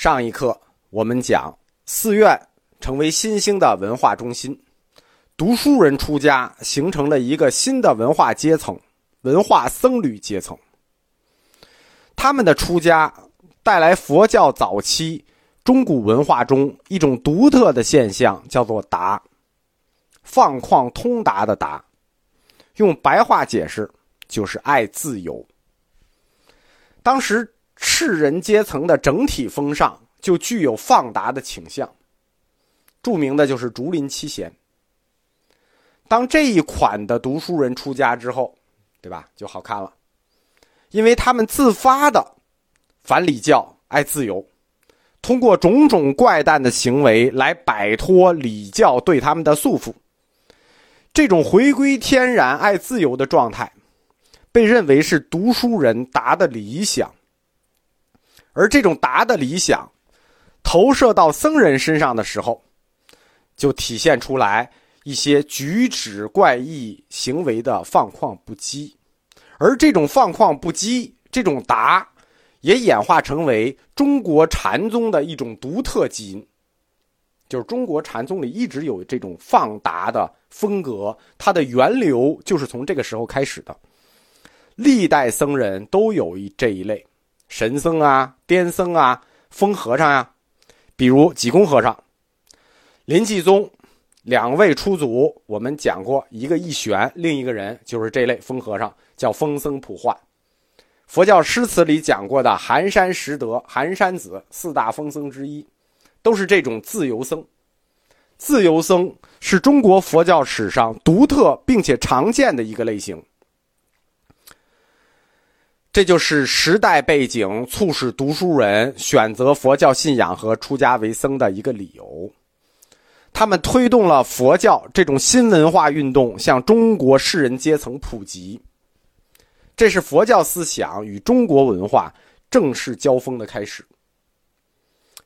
上一课我们讲寺院成为新兴的文化中心，读书人出家形成了一个新的文化阶层——文化僧侣阶层。他们的出家带来佛教早期中古文化中一种独特的现象，叫做达，放旷通达的达。用白话解释，就是爱自由。当时。士人阶层的整体风尚就具有放达的倾向。著名的就是竹林七贤。当这一款的读书人出家之后，对吧？就好看了，因为他们自发的反礼教、爱自由，通过种种怪诞的行为来摆脱礼教对他们的束缚。这种回归天然、爱自由的状态，被认为是读书人达的理想。而这种达的理想，投射到僧人身上的时候，就体现出来一些举止怪异、行为的放旷不羁。而这种放旷不羁，这种达，也演化成为中国禅宗的一种独特基因。就是中国禅宗里一直有这种放达的风格，它的源流就是从这个时候开始的。历代僧人都有一这一类。神僧啊，癫僧啊，疯和尚呀，比如济公和尚、林济宗两位出祖，我们讲过一个一玄，另一个人就是这类疯和尚，叫疯僧普化。佛教诗词里讲过的寒山拾得、寒山子四大疯僧之一，都是这种自由僧。自由僧是中国佛教史上独特并且常见的一个类型。这就是时代背景促使读书人选择佛教信仰和出家为僧的一个理由。他们推动了佛教这种新文化运动向中国士人阶层普及。这是佛教思想与中国文化正式交锋的开始。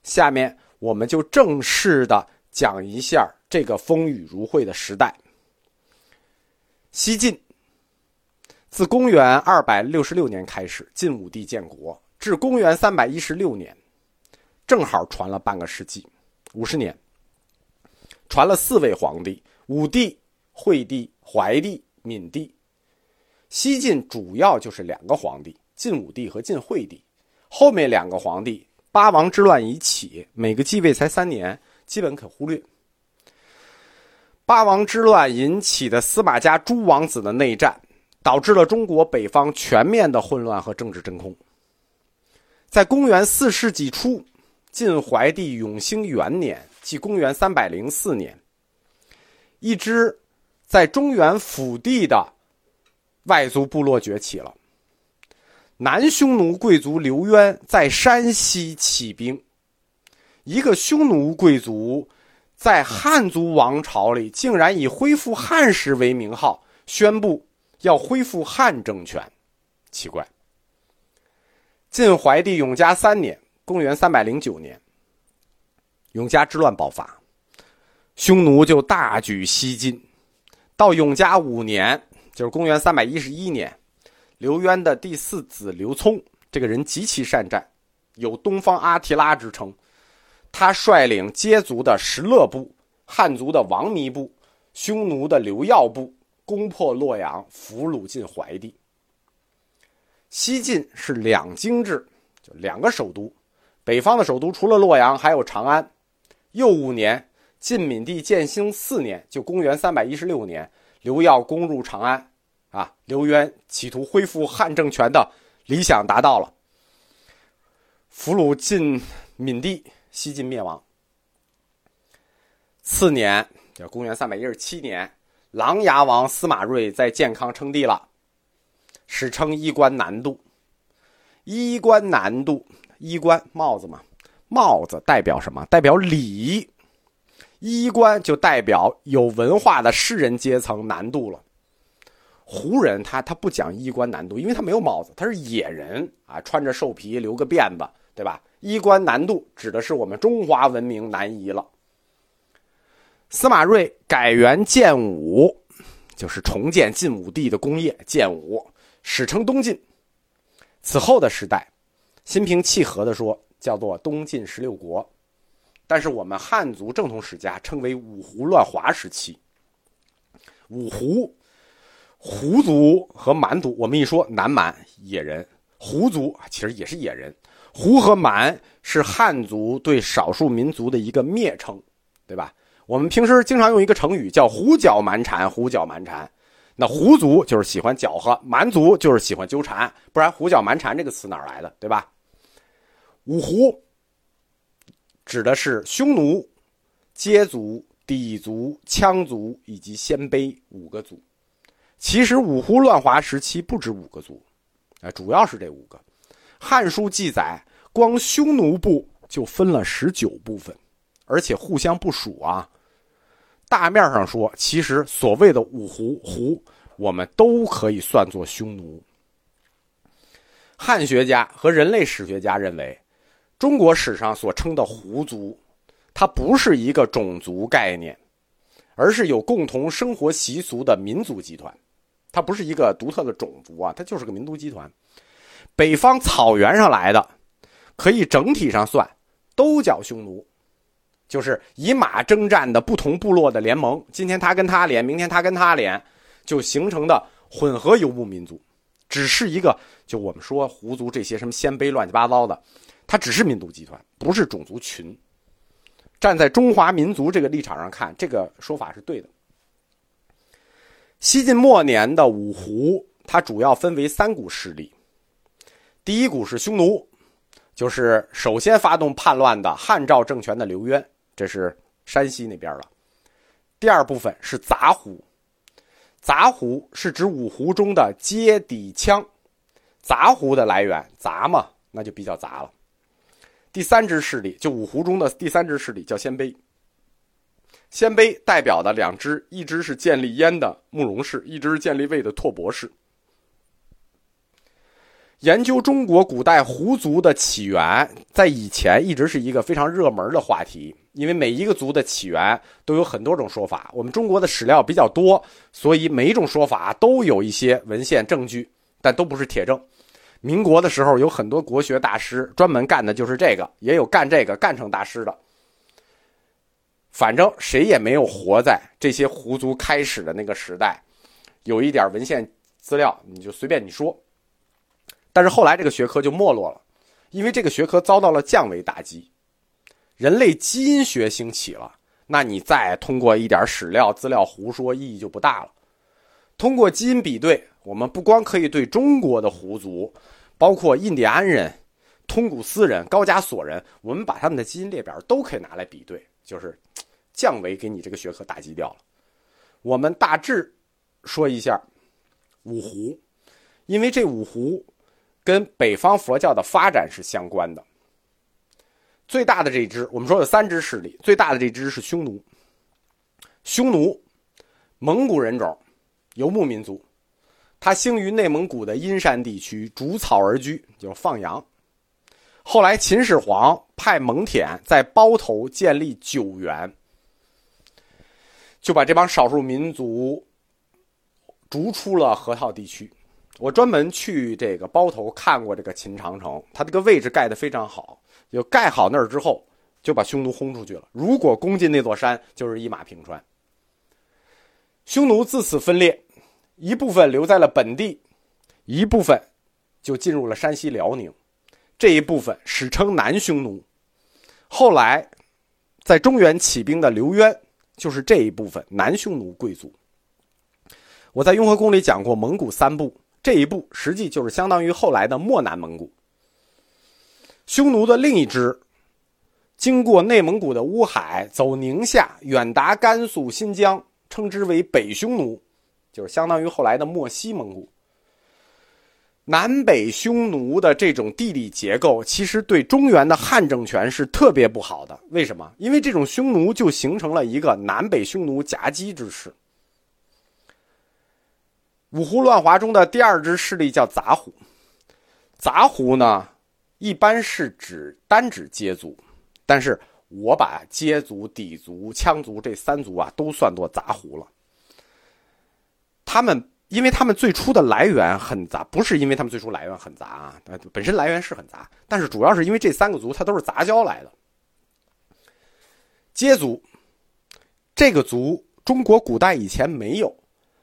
下面我们就正式的讲一下这个风雨如晦的时代。西晋。自公元二百六十六年开始，晋武帝建国，至公元三百一十六年，正好传了半个世纪，五十年，传了四位皇帝：武帝、惠帝、怀帝、闵帝。西晋主要就是两个皇帝：晋武帝和晋惠帝。后面两个皇帝，八王之乱已起，每个继位才三年，基本可忽略。八王之乱引起的司马家诸王子的内战。导致了中国北方全面的混乱和政治真空。在公元四世纪初，晋怀帝永兴元年，即公元三百零四年，一支在中原腹地的外族部落崛起了。南匈奴贵族刘渊在山西起兵，一个匈奴贵族在汉族王朝里竟然以恢复汉室为名号，宣布。要恢复汉政权，奇怪。晋怀帝永嘉三年（公元三百零九年），永嘉之乱爆发，匈奴就大举西进。到永嘉五年，就是公元三百一十一年，刘渊的第四子刘聪，这个人极其善战，有“东方阿提拉”之称。他率领羯族的石勒部、汉族的王弥部、匈奴的刘耀部。攻破洛阳，俘虏晋怀帝。西晋是两京制，就两个首都，北方的首都除了洛阳还有长安。又五年，晋闵帝建兴四年，就公元三百一十六年，刘耀攻入长安，啊，刘渊企图恢复汉政权的理想达到了，俘虏晋闵帝，西晋灭亡。次年，叫公元三百一十七年。琅琊王司马睿在建康称帝了，史称衣冠南渡。衣冠南渡，衣冠帽子嘛，帽子代表什么？代表礼。衣冠就代表有文化的士人阶层南渡了。胡人他他不讲衣冠南渡，因为他没有帽子，他是野人啊，穿着兽皮，留个辫子，对吧？衣冠南渡指的是我们中华文明南移了。司马睿改元建武，就是重建晋武帝的功业。建武史称东晋。此后的时代，心平气和地说，叫做东晋十六国，但是我们汉族正统史家称为五胡乱华时期。五胡，胡族和蛮族，我们一说南蛮野人，胡族其实也是野人。胡和蛮是汉族对少数民族的一个蔑称，对吧？我们平时经常用一个成语叫“胡搅蛮缠”，胡搅蛮缠。那胡族就是喜欢搅和，蛮族就是喜欢纠缠，不然“胡搅蛮缠”这个词哪来的，对吧？五胡指的是匈奴、羯族。氐族、羌族以及鲜卑五个族，其实五胡乱华时期不止五个族，啊，主要是这五个。《汉书》记载，光匈奴部就分了十九部分，而且互相不属啊。大面上说，其实所谓的五胡胡，我们都可以算作匈奴。汉学家和人类史学家认为，中国史上所称的胡族。它不是一个种族概念，而是有共同生活习俗的民族集团。它不是一个独特的种族啊，它就是个民族集团。北方草原上来的，可以整体上算都叫匈奴，就是以马征战的不同部落的联盟。今天他跟他连，明天他跟他连，就形成的混合游牧民族。只是一个，就我们说胡族这些什么鲜卑乱七八糟的，它只是民族集团，不是种族群。站在中华民族这个立场上看，这个说法是对的。西晋末年的五胡，它主要分为三股势力。第一股是匈奴，就是首先发动叛乱的汉赵政权的刘渊，这是山西那边了。第二部分是杂胡，杂胡是指五胡中的接底羌，杂胡的来源杂嘛，那就比较杂了。第三支势力就五胡中的第三支势力叫鲜卑。鲜卑代表的两支，一支是建立燕的慕容氏，一支是建立魏的拓跋氏。研究中国古代胡族的起源，在以前一直是一个非常热门的话题，因为每一个族的起源都有很多种说法。我们中国的史料比较多，所以每一种说法都有一些文献证据，但都不是铁证。民国的时候，有很多国学大师专门干的就是这个，也有干这个干成大师的。反正谁也没有活在这些胡族开始的那个时代，有一点文献资料，你就随便你说。但是后来这个学科就没落了，因为这个学科遭到了降维打击，人类基因学兴起了，那你再通过一点史料资料胡说，意义就不大了。通过基因比对，我们不光可以对中国的胡族。包括印第安人、通古斯人、高加索人，我们把他们的基因列表都可以拿来比对，就是降维给你这个学科打击掉了。我们大致说一下五胡，因为这五胡跟北方佛教的发展是相关的。最大的这支，我们说有三支势力，最大的这支是匈奴。匈奴，蒙古人种，游牧民族。他兴于内蒙古的阴山地区，逐草而居，就是放羊。后来秦始皇派蒙恬在包头建立九原，就把这帮少数民族逐出了河套地区。我专门去这个包头看过这个秦长城，它这个位置盖得非常好。就盖好那儿之后，就把匈奴轰出去了。如果攻进那座山，就是一马平川。匈奴自此分裂。一部分留在了本地，一部分就进入了山西、辽宁。这一部分史称南匈奴。后来，在中原起兵的刘渊就是这一部分南匈奴贵族。我在《雍和宫》里讲过蒙古三部，这一部实际就是相当于后来的漠南蒙古。匈奴的另一支，经过内蒙古的乌海，走宁夏，远达甘肃、新疆，称之为北匈奴。就是相当于后来的漠西蒙古，南北匈奴的这种地理结构，其实对中原的汉政权是特别不好的。为什么？因为这种匈奴就形成了一个南北匈奴夹击之势。五胡乱华中的第二支势力叫杂胡，杂胡呢，一般是指单指羯族，但是我把羯族、氐族、羌族这三族啊，都算作杂胡了。他们因为他们最初的来源很杂，不是因为他们最初来源很杂啊，本身来源是很杂，但是主要是因为这三个族它都是杂交来的。羯族这个族，中国古代以前没有，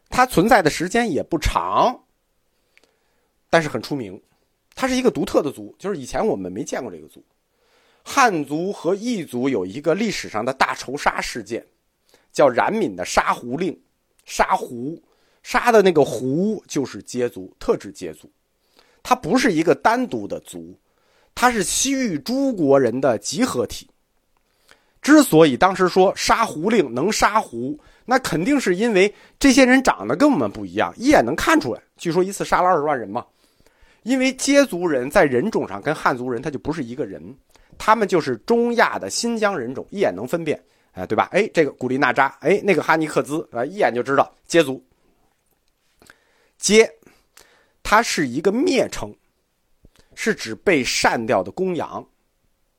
它存在的时间也不长，但是很出名。它是一个独特的族，就是以前我们没见过这个族。汉族和异族有一个历史上的大仇杀事件，叫冉闵的杀胡令，杀胡。杀的那个胡就是羯族，特指羯族，它不是一个单独的族，它是西域诸国人的集合体。之所以当时说杀胡令能杀胡，那肯定是因为这些人长得跟我们不一样，一眼能看出来。据说一次杀了二十万人嘛，因为羯族人在人种上跟汉族人他就不是一个人，他们就是中亚的新疆人种，一眼能分辨，哎，对吧？哎，这个古力娜扎，哎，那个哈尼克孜，啊，一眼就知道羯族。羯，它是一个蔑称，是指被善掉的公羊，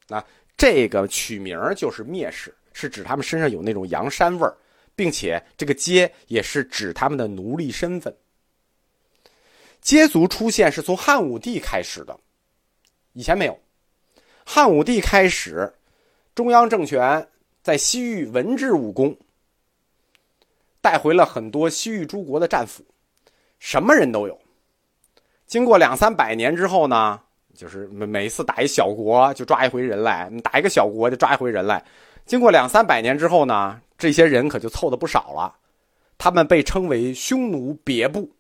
啊，这个取名就是蔑视，是指他们身上有那种羊膻味儿，并且这个羯也是指他们的奴隶身份。羯族出现是从汉武帝开始的，以前没有。汉武帝开始，中央政权在西域文治武功，带回了很多西域诸国的战俘。什么人都有。经过两三百年之后呢，就是每每次打一小国就抓一回人来，打一个小国就抓一回人来。经过两三百年之后呢，这些人可就凑的不少了。他们被称为匈奴别部。